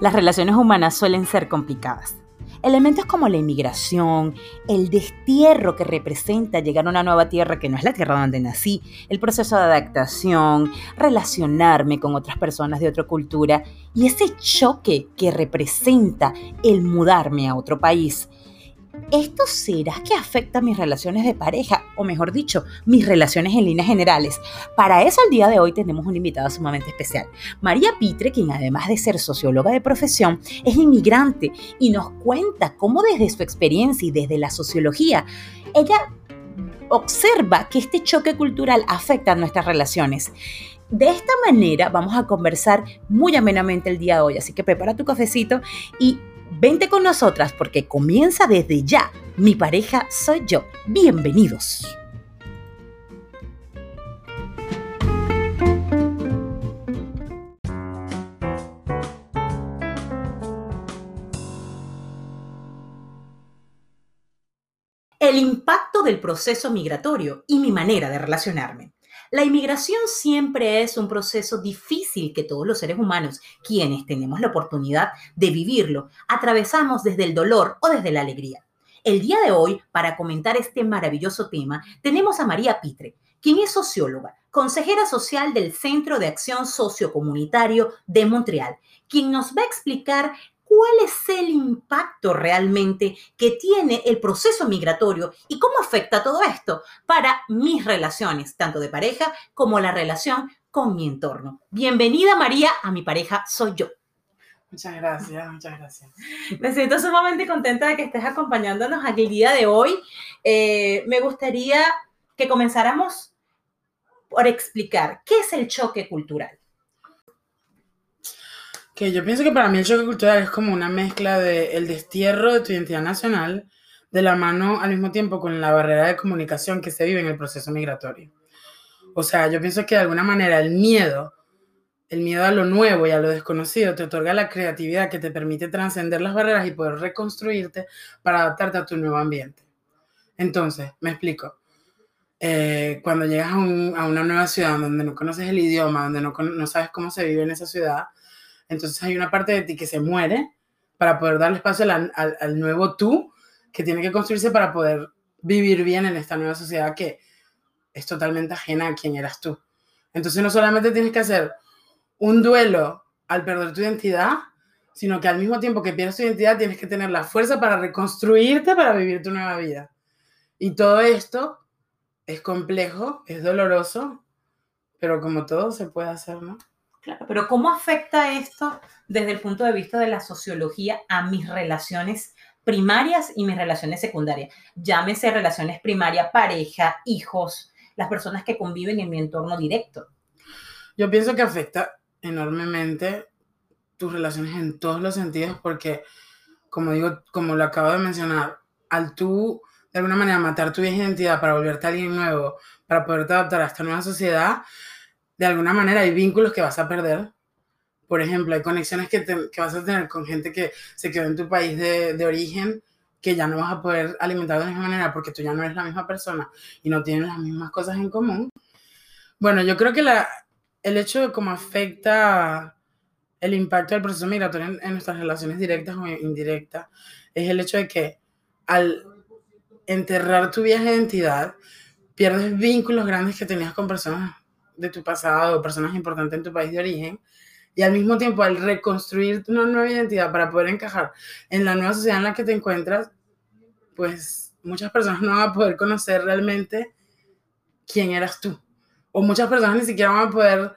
Las relaciones humanas suelen ser complicadas. Elementos como la inmigración, el destierro que representa llegar a una nueva tierra que no es la tierra donde nací, el proceso de adaptación, relacionarme con otras personas de otra cultura y ese choque que representa el mudarme a otro país ¿esto será que afecta mis relaciones de pareja? O mejor dicho, mis relaciones en líneas generales. Para eso el día de hoy tenemos una invitada sumamente especial. María Pitre, quien además de ser socióloga de profesión, es inmigrante y nos cuenta cómo desde su experiencia y desde la sociología, ella observa que este choque cultural afecta a nuestras relaciones. De esta manera vamos a conversar muy amenamente el día de hoy, así que prepara tu cafecito y Vente con nosotras porque comienza desde ya. Mi pareja soy yo. Bienvenidos. El impacto del proceso migratorio y mi manera de relacionarme. La inmigración siempre es un proceso difícil que todos los seres humanos, quienes tenemos la oportunidad de vivirlo, atravesamos desde el dolor o desde la alegría. El día de hoy, para comentar este maravilloso tema, tenemos a María Pitre, quien es socióloga, consejera social del Centro de Acción Sociocomunitario de Montreal, quien nos va a explicar cuál es el impacto realmente que tiene el proceso migratorio y cómo afecta todo esto para mis relaciones, tanto de pareja como la relación con mi entorno. Bienvenida María a mi pareja soy yo. Muchas gracias, muchas gracias. Me siento sumamente contenta de que estés acompañándonos aquí el día de hoy. Eh, me gustaría que comenzáramos por explicar qué es el choque cultural. Que yo pienso que para mí el choque cultural es como una mezcla de el destierro de tu identidad nacional de la mano al mismo tiempo con la barrera de comunicación que se vive en el proceso migratorio. O sea, yo pienso que de alguna manera el miedo, el miedo a lo nuevo y a lo desconocido te otorga la creatividad que te permite trascender las barreras y poder reconstruirte para adaptarte a tu nuevo ambiente. Entonces, me explico. Eh, cuando llegas a, una nueva ciudad donde no conoces el idioma, donde no, no sabes cómo se vive en esa ciudad, entonces hay una parte de ti que se muere para poder darle espacio al, nuevo tú que tiene que construirse para poder vivir bien en esta nueva sociedad que es totalmente ajena a quién eras tú. Entonces no solamente tienes que hacer un duelo al perder tu identidad, sino que al mismo tiempo que pierdes tu identidad tienes que tener la fuerza para reconstruirte para vivir tu nueva vida. Y todo esto es complejo, es doloroso, pero como todo se puede hacer, ¿no? Pero ¿cómo afecta esto desde el punto de vista de la sociología a mis relaciones primarias y mis relaciones secundarias? Llámese relaciones primarias, pareja, hijos, las personas que conviven en mi entorno directo. Yo pienso que afecta enormemente tus relaciones en todos los sentidos porque, como digo, como lo acabo de mencionar, al tú de alguna manera matar tu identidad para volverte a alguien nuevo, para poderte adaptar a esta nueva sociedad, de alguna manera hay vínculos que vas a perder. Por ejemplo, hay conexiones que, vas a tener con gente que se quedó en tu país de, origen, que ya no vas a poder alimentar de la misma manera porque tú ya no eres la misma persona y no tienen las mismas cosas en común. Bueno, yo creo que la, el hecho de cómo afecta el impacto del proceso migratorio en, nuestras relaciones directas o indirectas es el hecho de que al enterrar tu vieja identidad, pierdes vínculos grandes que tenías con personas de tu pasado, personas importantes en tu país de origen, y al mismo tiempo al reconstruir una nueva identidad para poder encajar en la nueva sociedad en la que te encuentras, pues muchas personas no van a poder conocer realmente quién eras tú. O muchas personas ni siquiera van a poder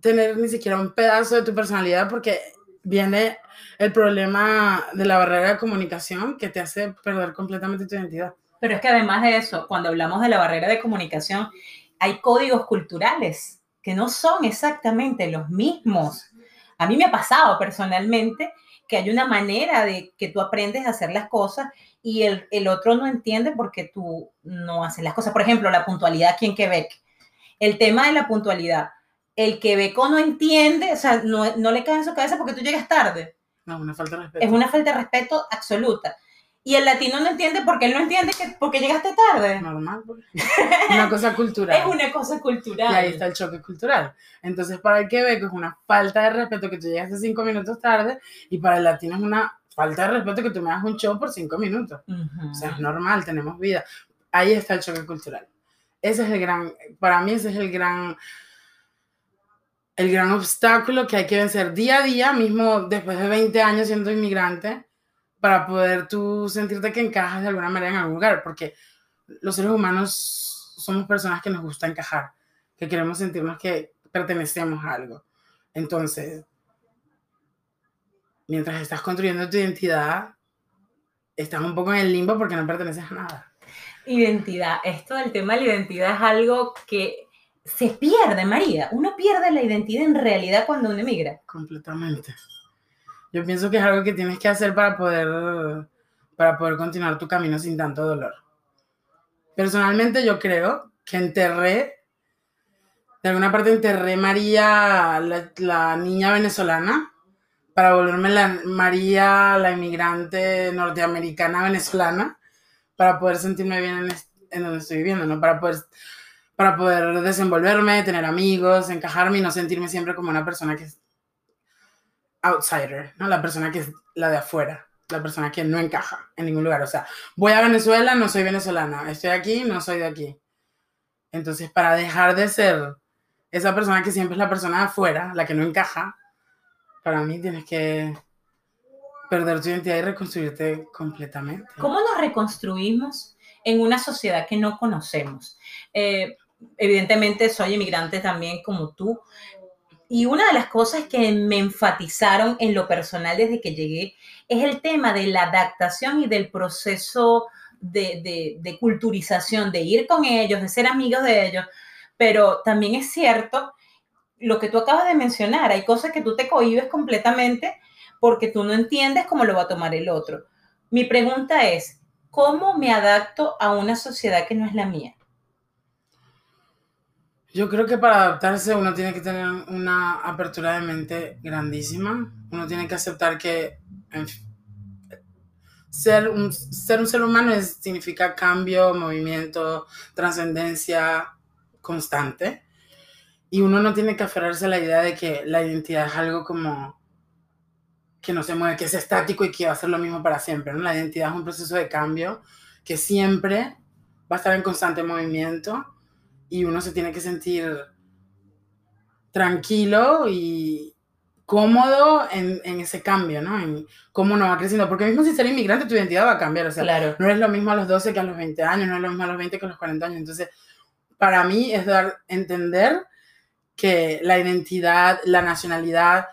tener ni siquiera un pedazo de tu personalidad porque viene el problema de la barrera de comunicación que te hace perder completamente tu identidad. Pero es que además de eso, cuando hablamos de la barrera de comunicación, hay códigos culturales que no son exactamente los mismos. A mí me ha pasado personalmente que hay una manera de que tú aprendes a hacer las cosas y el, otro no entiende porque tú no haces las cosas. Por ejemplo, la puntualidad aquí en Quebec. El tema de la puntualidad. El quebeco no entiende, o sea, no, no le cae en su cabeza porque tú llegas tarde. No, una falta de respeto. Es una falta de respeto absoluta. Y el latino no entiende porque él no entiende que porque llegaste tarde. Normal. Pues. Una cosa cultural. es una cosa cultural. Y ahí está el choque cultural. Entonces, para el quebeco es una falta de respeto que tú llegaste cinco minutos tarde y para el latino es una falta de respeto que tú me hagas un show por cinco minutos. O sea, es normal, tenemos vida. Ahí está el choque cultural. Ese es el gran, para mí ese es el gran, el gran obstáculo que hay que vencer día a día, mismo después de 20 años siendo inmigrante para poder tú sentirte que encajas de alguna manera en algún lugar, porque los seres humanos somos personas que nos gusta encajar, que queremos sentirnos que pertenecemos a algo. Entonces, mientras estás construyendo tu identidad, estás un poco en el limbo porque no perteneces a nada. Identidad, esto del tema de la identidad es algo que se pierde, María. Uno pierde la identidad en realidad cuando uno emigra. Completamente. Yo pienso que es algo que tienes que hacer para poder, para poder continuar tu camino sin tanto dolor. Personalmente yo creo que enterré, de alguna parte enterré María, la, niña venezolana, para volverme la María, la inmigrante norteamericana venezolana, para poder sentirme bien en, donde estoy viviendo, ¿no? Para poder, para poder desenvolverme, tener amigos, encajarme y no sentirme siempre como una persona que outsider, ¿no? La persona que es la de afuera, la persona que no encaja en ningún lugar. O sea, voy a Venezuela, no soy venezolana, estoy aquí, no soy de aquí. Entonces, para dejar de ser esa persona que siempre es la persona de afuera, la que no encaja, para mí tienes que perder tu identidad y reconstruirte completamente. ¿Cómo nos reconstruimos en una sociedad que no conocemos? Eh, evidentemente soy inmigrante también como tú, y una de las cosas que me enfatizaron en lo personal desde que llegué es el tema de la adaptación y del proceso de, de, culturización, de ir con ellos, de ser amigos de ellos. Pero también es cierto lo que tú acabas de mencionar, hay cosas que tú te cohibes completamente porque tú no entiendes cómo lo va a tomar el otro. Mi pregunta es, ¿cómo me adapto a una sociedad que no es la mía? Yo creo que para adaptarse uno tiene que tener una apertura de mente grandísima. Uno tiene que aceptar que ser, un, ser un ser humano significa cambio, movimiento, trascendencia constante. Y uno no tiene que aferrarse a la idea de que la identidad es algo como que no se mueve, que es estático y que va a ser lo mismo para siempre. ¿no? La identidad es un proceso de cambio que siempre va a estar en constante movimiento y uno se tiene que sentir tranquilo y cómodo en, en, ese cambio, ¿no? En cómo uno va creciendo. Porque mismo si ser inmigrante, tu identidad va a cambiar. O sea, claro. no es lo mismo a los 12 que a los 20 años, no es lo mismo a los 20 que a los 40 años. Entonces, para mí es dar entender que la identidad, la nacionalidad,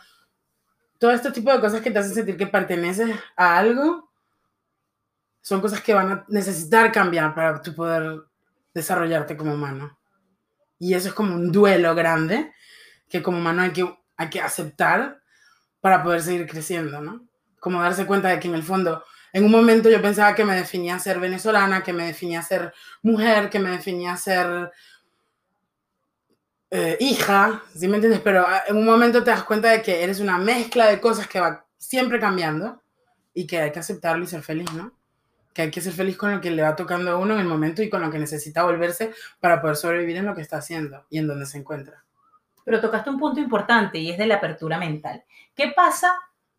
todo este tipo de cosas que te hacen sentir que perteneces a algo, son cosas que van a necesitar cambiar para tu poder desarrollarte como humano. Y eso es como un duelo grande que como humano hay que, hay que aceptar para poder seguir creciendo, ¿no? Como darse cuenta de que en el fondo, en un momento yo pensaba que me definía ser venezolana, que me definía ser mujer, que me definía ser eh, hija, ¿sí me entiendes? Pero ah, en un momento te das cuenta de que eres una mezcla de cosas que va siempre cambiando y que hay que aceptarlo y ser feliz, ¿no? Que hay que ser feliz con lo que le va tocando a uno en el momento y con lo que necesita volverse para poder sobrevivir en lo que está haciendo y en donde se encuentra. Pero tocaste un punto importante y es de la apertura mental. ¿Qué pasa?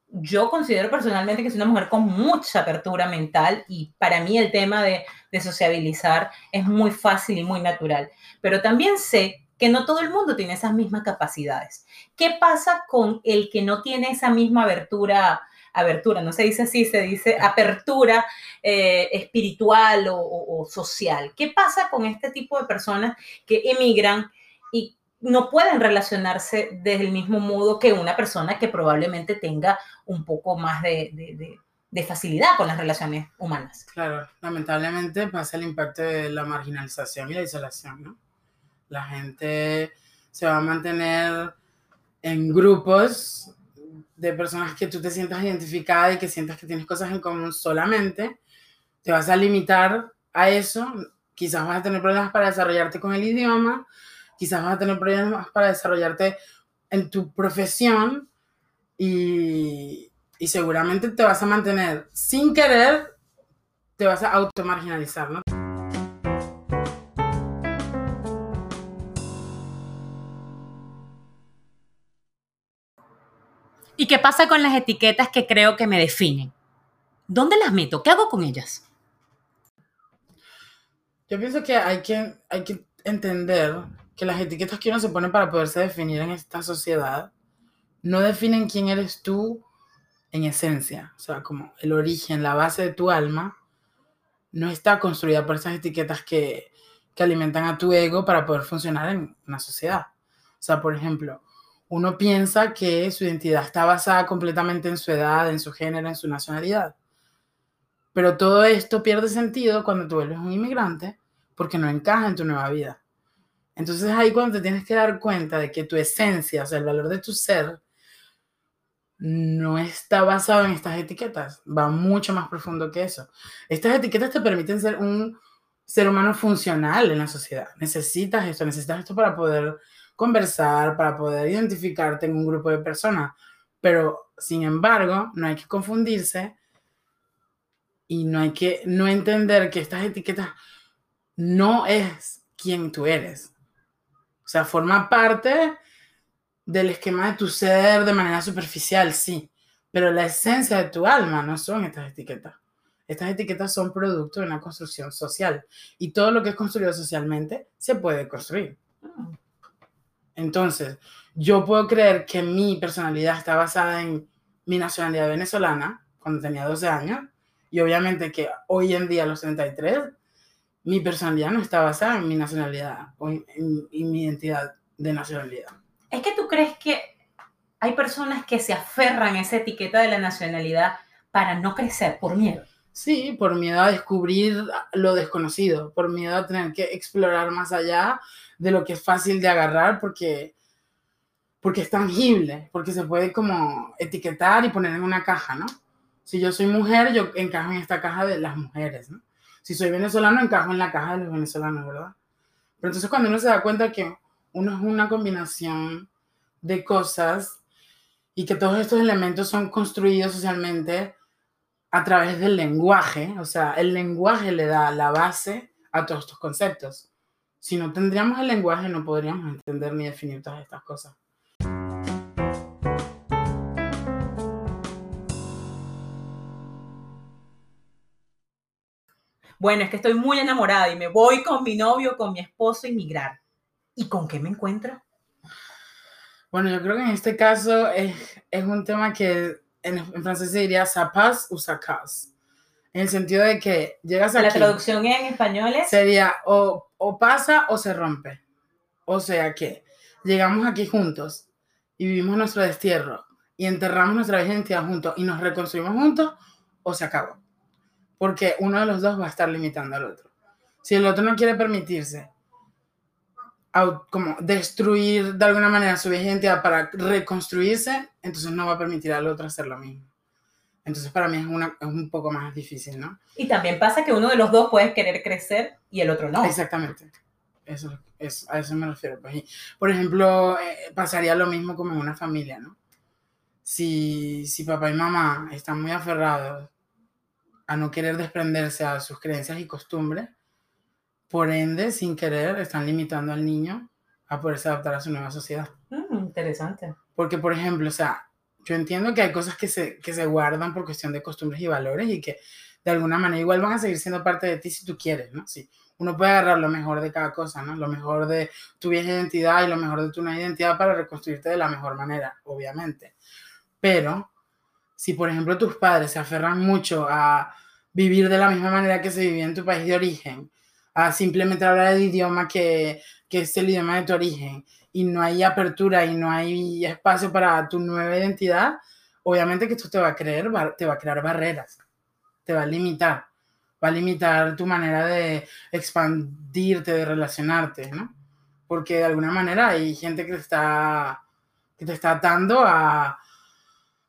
Yo considero personalmente que soy una mujer con mucha apertura mental y para mí el tema de, de sociabilizar es muy fácil y muy natural. Pero también sé que no todo el mundo tiene esas mismas capacidades. ¿Qué pasa con el que no tiene esa misma abertura abertura, no se dice así, se dice apertura eh, espiritual o, social. ¿Qué pasa con este tipo de personas que emigran y no pueden relacionarse desde el mismo modo que una persona que probablemente tenga un poco más de, facilidad con las relaciones humanas? Claro, lamentablemente pasa el impacto de la marginalización y la isolación, ¿no? La gente se va a mantener en grupos de personas que tú te sientas identificada y que sientas que tienes cosas en común solamente, te vas a limitar a eso. Quizás vas a tener problemas para desarrollarte con el idioma, quizás vas a tener problemas para desarrollarte en tu profesión y, y seguramente te vas a mantener sin querer te vas a automarginalizar, ¿no? ¿Y qué pasa con las etiquetas que creo que me definen? ¿Dónde las meto? ¿Qué hago con ellas? Yo pienso que hay que, hay que entender que las etiquetas que uno se pone para poderse definir en esta sociedad no definen quién eres tú en esencia. O sea, como el origen, la base de tu alma, no está construida por esas etiquetas que, que alimentan a tu ego para poder funcionar en una sociedad. O sea, por ejemplo, uno piensa que su identidad está basada completamente en su edad, en su género, en su nacionalidad. Pero todo esto pierde sentido cuando tú eres un inmigrante porque no encaja en tu nueva vida. Entonces ahí cuando te tienes que dar cuenta de que tu esencia, o sea, el valor de tu ser, no está basado en estas etiquetas, va mucho más profundo que eso. Estas etiquetas te permiten ser un ser humano funcional en la sociedad. Necesitas esto, necesitas esto para poder conversar, para poder identificarte en un grupo de personas. Pero, sin embargo, no hay que confundirse y no hay que no entender que estas etiquetas no es quien tú eres. O sea, forma parte del esquema de tu ser de manera superficial, sí, pero la esencia de tu alma no son estas etiquetas. Estas etiquetas son producto de una construcción social y todo lo que es construido socialmente se puede construir. Entonces, yo puedo creer que mi personalidad está basada en mi nacionalidad venezolana cuando tenía 12 años y obviamente que hoy en día a los 33 mi personalidad no está basada en mi nacionalidad o en, mi identidad de nacionalidad. Es que tú crees que hay personas que se aferran a esa etiqueta de la nacionalidad para no crecer por miedo. Sí, por miedo a descubrir lo desconocido, por miedo a tener que explorar más allá de lo que es fácil de agarrar porque, porque es tangible, porque se puede como etiquetar y poner en una caja, ¿no? Si yo soy mujer, yo encajo en esta caja de las mujeres, ¿no? si soy venezolano, encajo en la caja de los venezolanos, ¿verdad? Pero entonces cuando uno se da cuenta que uno es una combinación de cosas y que todos estos elementos son construidos socialmente a través del lenguaje, o sea, el lenguaje le da la base a todos estos conceptos. Si no tendríamos el lenguaje, no podríamos entender ni definir todas estas cosas. Bueno, es que estoy muy enamorada y me voy con mi novio, con mi esposo a inmigrar. ¿Y con qué me encuentro? Bueno, yo creo que en este caso es, un tema que en, francés se diría sapas o sacas. En el sentido de que llegas aquí. La traducción en español es. Sería o, o pasa o se rompe. O sea que llegamos aquí juntos y vivimos nuestro destierro y enterramos nuestra identidad juntos y nos reconstruimos juntos o se acabó porque uno de los dos va a estar limitando al otro. Si el otro no quiere permitirse como destruir de alguna manera su identidad para reconstruirse, entonces no va a permitir al otro hacer lo mismo. Entonces para mí es, una, es un poco más difícil, ¿no? Y también pasa que uno de los dos puede querer crecer y el otro no. Exactamente. Eso, es, a eso me refiero. Pues. por ejemplo, eh, pasaría lo mismo como en una familia, ¿no? Si, si papá y mamá están muy aferrados a no querer desprenderse a sus creencias y costumbres, por ende, sin querer, están limitando al niño a poderse adaptar a su nueva sociedad. Mm, interesante. Porque, por ejemplo, o sea, yo entiendo que hay cosas que se, que se guardan por cuestión de costumbres y valores y que de alguna manera igual van a seguir siendo parte de ti si tú quieres, ¿no? Sí, uno puede agarrar lo mejor de cada cosa, ¿no? Lo mejor de tu vieja identidad y lo mejor de tu nueva identidad para reconstruirte de la mejor manera, obviamente. Pero si por ejemplo tus padres se aferran mucho a vivir de la misma manera que se vivía en tu país de origen, a simplemente hablar el idioma que, que es el idioma de tu origen, y no hay apertura y no hay espacio para tu nueva identidad, obviamente que esto te va a creer, te va a crear barreras, te va a limitar, va a limitar tu manera de expandirte, de relacionarte, ¿no? Porque de alguna manera hay gente que está, que te está atando a,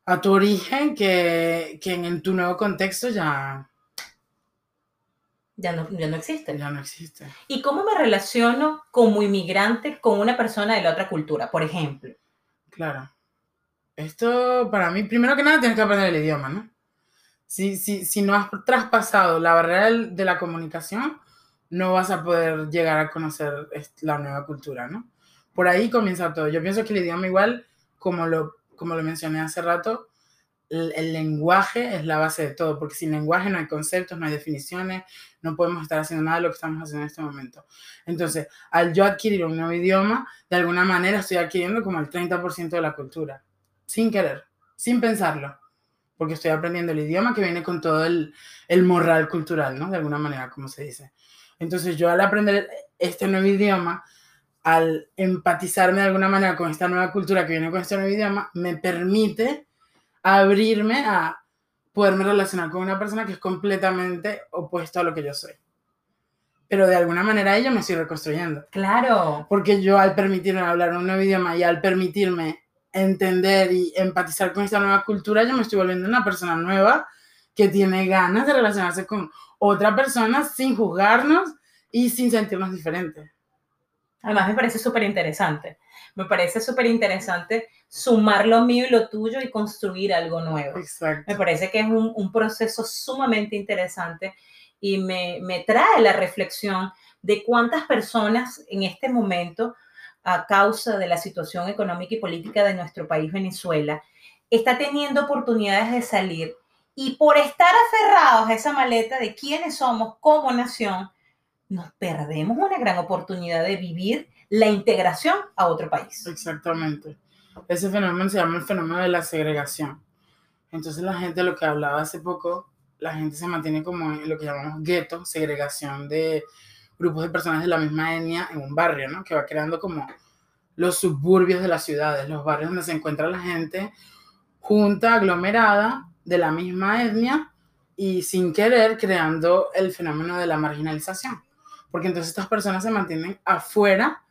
a tu origen que, que en tu nuevo contexto ya... Ya no, ya no existe. Ya no existe. ¿Y cómo me relaciono como inmigrante con una persona de la otra cultura, por ejemplo? Claro. Esto, para mí, primero que nada, tienes que aprender el idioma, ¿no? Si, si, si no has traspasado la barrera de la comunicación, no vas a poder llegar a conocer la nueva cultura, ¿no? Por ahí comienza todo. Yo pienso que el idioma igual, como lo, como lo mencioné hace rato, el, lenguaje es la base de todo, porque sin lenguaje no hay conceptos, no hay definiciones, no podemos estar haciendo nada de lo que estamos haciendo en este momento. Entonces, al yo adquirir un nuevo idioma, de alguna manera estoy adquiriendo como el 30% de la cultura, sin querer, sin pensarlo, porque estoy aprendiendo el idioma que viene con todo el, el moral cultural, ¿no? De alguna manera, como se dice. Entonces, yo al aprender este nuevo idioma, al empatizarme de alguna manera con esta nueva cultura que viene con este nuevo idioma, me permite abrirme a poderme relacionar con una persona que es completamente opuesta a lo que yo soy. Pero de alguna manera ella me estoy reconstruyendo. Claro. Porque yo al permitirme hablar un nuevo idioma y al permitirme entender y empatizar con esta nueva cultura, yo me estoy volviendo una persona nueva que tiene ganas de relacionarse con otra persona sin juzgarnos y sin sentirnos diferentes. Además, me parece súper interesante. Me parece súper interesante sumar lo mío y lo tuyo y construir algo nuevo. Exacto. Me parece que es un, un proceso sumamente interesante y me, me, trae la reflexión de cuántas personas en este momento, a causa de la situación económica y política de nuestro país, Venezuela, está teniendo oportunidades de salir y por estar aferrados a esa maleta de quiénes somos como nación, nos perdemos una gran oportunidad de vivir la integración a otro país. Exactamente. Ese fenómeno se llama el fenómeno de la segregación. Entonces la gente, lo que hablaba hace poco, la gente se mantiene como en lo que llamamos gueto, segregación de grupos de personas de la misma etnia en un barrio, ¿no? Que va creando como los suburbios de las ciudades, los barrios donde se encuentra la gente junta, aglomerada, de la misma etnia y sin querer creando el fenómeno de la marginalización. Porque entonces estas personas se mantienen afuera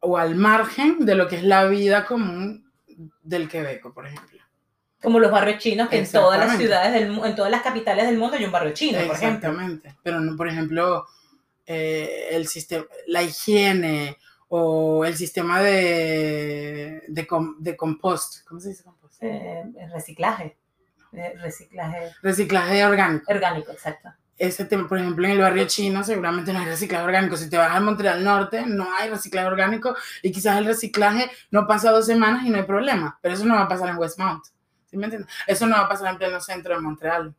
o al margen de lo que es la vida común del Quebec, por ejemplo. Como los barrios chinos, que en todas las ciudades, del, en todas las capitales del mundo hay un barrio chino, por ejemplo. Exactamente. Pero, no, por ejemplo, eh, el sistema, la higiene o el sistema de, de, de compost. ¿Cómo se dice compost? Eh, reciclaje. Eh, reciclaje. Reciclaje orgánico. Orgánico, exacto ese tema, por ejemplo, en el barrio chino seguramente no hay reciclaje orgánico. Si te vas al Montreal Norte, no hay reciclaje orgánico y quizás el reciclaje no pasa dos semanas y no hay problema. Pero eso no va a pasar en Westmount. ¿Sí me entiendes? Eso no va a pasar en pleno centro de Montreal,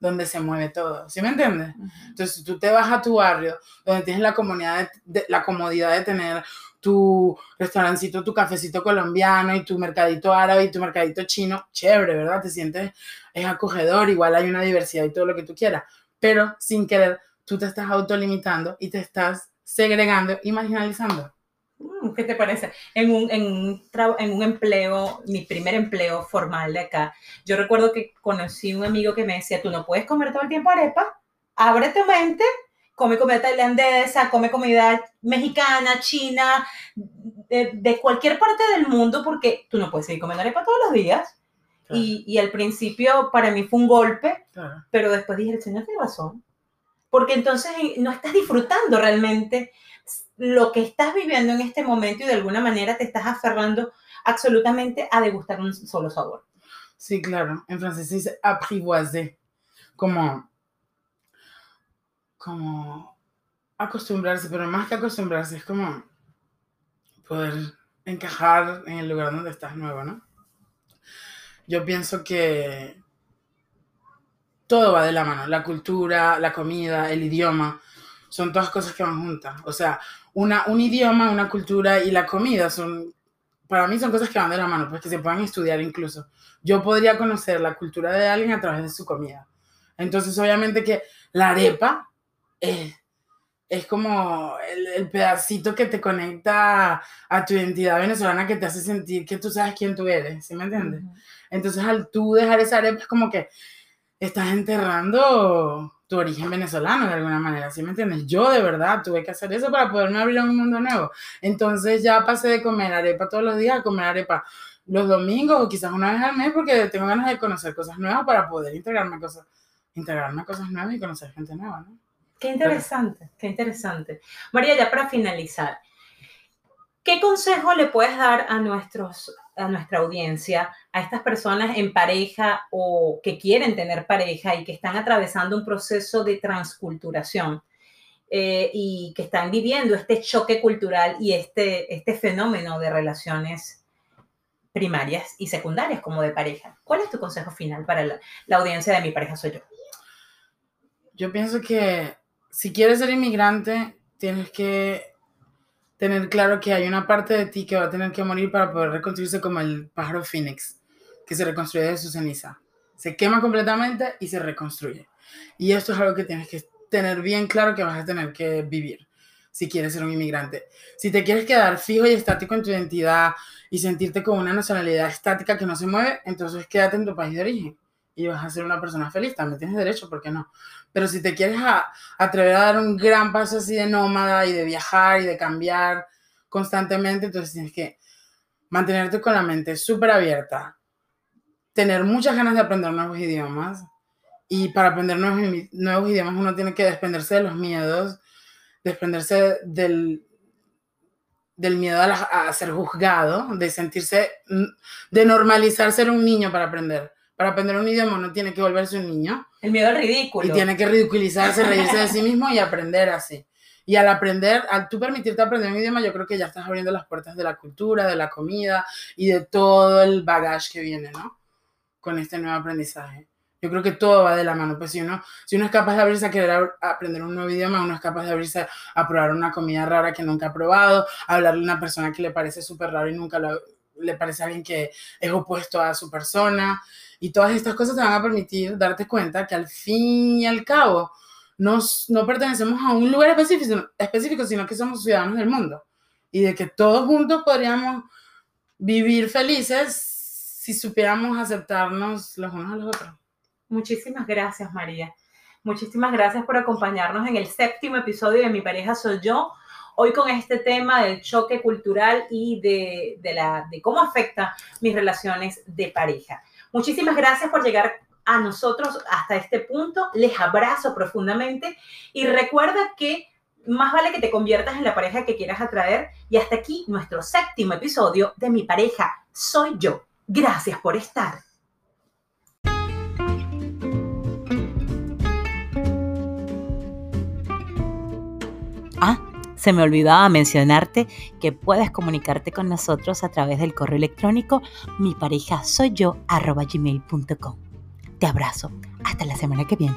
donde se mueve todo. ¿Sí me entiendes? Entonces, si tú te vas a tu barrio, donde tienes la, comunidad de, la comodidad de tener tu restaurancito, tu cafecito colombiano y tu mercadito árabe y tu mercadito chino, chévere, ¿verdad? Te sientes, es acogedor, igual hay una diversidad y todo lo que tú quieras pero sin querer tú te estás autolimitando y te estás segregando y marginalizando. Mm, ¿Qué te parece? En un, en, un en un empleo, mi primer empleo formal de acá, yo recuerdo que conocí un amigo que me decía, tú no puedes comer todo el tiempo arepa, abre tu mente, come comida tailandesa, come comida mexicana, china, de, de, cualquier parte del mundo, porque tú no puedes seguir comiendo arepa todos los días. Y, y, al principio para mí fue un golpe, pero después dije, el Señor tiene razón. Porque entonces eh, no estás disfrutando realmente lo que estás viviendo en este momento y de alguna manera te estás aferrando absolutamente a degustar un solo sabor. Sí, claro. En francés se dice apprivoiser, como, como acostumbrarse, pero más que acostumbrarse, es como poder encajar en el lugar donde estás nuevo, ¿no? Yo pienso que todo va de la mano, la cultura, la comida, el idioma, son todas cosas que van juntas. O sea, una, un idioma, una cultura y la comida son, para mí son cosas que van de la mano, pues que se pueden estudiar incluso. Yo podría conocer la cultura de alguien a través de su comida. Entonces, obviamente que la arepa es es como el, pedacito que te conecta a, tu identidad venezolana que te hace sentir que tú sabes quién tú eres, ¿sí me entiendes? Entonces al tú dejar esa arepa es como que estás enterrando tu origen venezolano de alguna manera, ¿sí me entiendes? Yo de verdad tuve que hacer eso para poderme abrir a un mundo nuevo. Entonces ya pasé de comer arepa todos los días a comer arepa los domingos o quizás una vez al mes porque tengo ganas de conocer cosas nuevas para poder integrarme cosas, integrarme a cosas nuevas y conocer gente nueva, ¿no? Qué interesante, qué interesante. María, ya para finalizar, ¿qué consejo le puedes dar a nuestros a nuestra audiencia, a estas personas en pareja o que quieren tener pareja y que están atravesando un proceso de transculturación eh, y que están viviendo este choque cultural y este, este fenómeno de relaciones primarias y secundarias como de pareja. ¿Cuál es tu consejo final para la, la audiencia de Mi pareja soy yo? Yo pienso que si quieres ser inmigrante, tienes que tener claro que hay una parte de ti que va a tener que morir para poder reconstruirse como el pájaro Phoenix, que se reconstruye de su ceniza. Se quema completamente y se reconstruye. Y esto es algo que tienes que tener bien claro que vas a tener que vivir si quieres ser un inmigrante. Si te quieres quedar fijo y estático en tu identidad y sentirte con una nacionalidad estática que no se mueve, entonces quédate en tu país de origen y vas a ser una persona feliz. También tienes derecho, ¿por qué no? Pero si te quieres atrever a dar un gran paso así de nómada y de viajar y de cambiar constantemente, entonces tienes que mantenerte con la mente súper abierta, tener muchas ganas de aprender nuevos idiomas. Y para aprender nuevos, nuevos idiomas uno tiene que desprenderse de los miedos, desprenderse del, del miedo a, a, ser juzgado, de sentirse, de normalizar ser un niño para aprender para aprender un idioma uno tiene que volverse un niño. El miedo al ridículo. Y tiene que ridiculizarse, reírse de sí mismo y aprender así. Y al aprender, al tú permitirte aprender un idioma, yo creo que ya estás abriendo las puertas de la cultura, de la comida y de todo el bagaje que viene, ¿no? Con este nuevo aprendizaje. Yo creo que todo va de la mano. Pues si uno, si uno es capaz de abrirse a querer aprender un nuevo idioma, uno es capaz de abrirse a probar una comida rara que nunca ha probado, a hablarle a una persona que le parece súper raro y nunca le parece a alguien que es opuesto a su persona. Y todas estas cosas te van a permitir darte cuenta que al fin y al cabo nos, no pertenecemos a un lugar específico, específico, sino que somos ciudadanos del mundo. Y de que todos juntos podríamos vivir felices si supiéramos aceptarnos los unos a los otros. Muchísimas gracias, María. Muchísimas gracias por acompañarnos en el séptimo episodio de Mi pareja soy yo. Hoy con este tema del choque cultural y de, de, la, de cómo afecta mis relaciones de pareja. Muchísimas gracias por llegar a nosotros hasta este punto. Les abrazo profundamente y recuerda que más vale que te conviertas en la pareja que quieras atraer. Y hasta aquí nuestro séptimo episodio de Mi pareja soy yo. Gracias por estar. Se me olvidaba mencionarte que puedes comunicarte con nosotros a través del correo electrónico mi pareja soy yo gmail.com. Te abrazo. Hasta la semana que viene.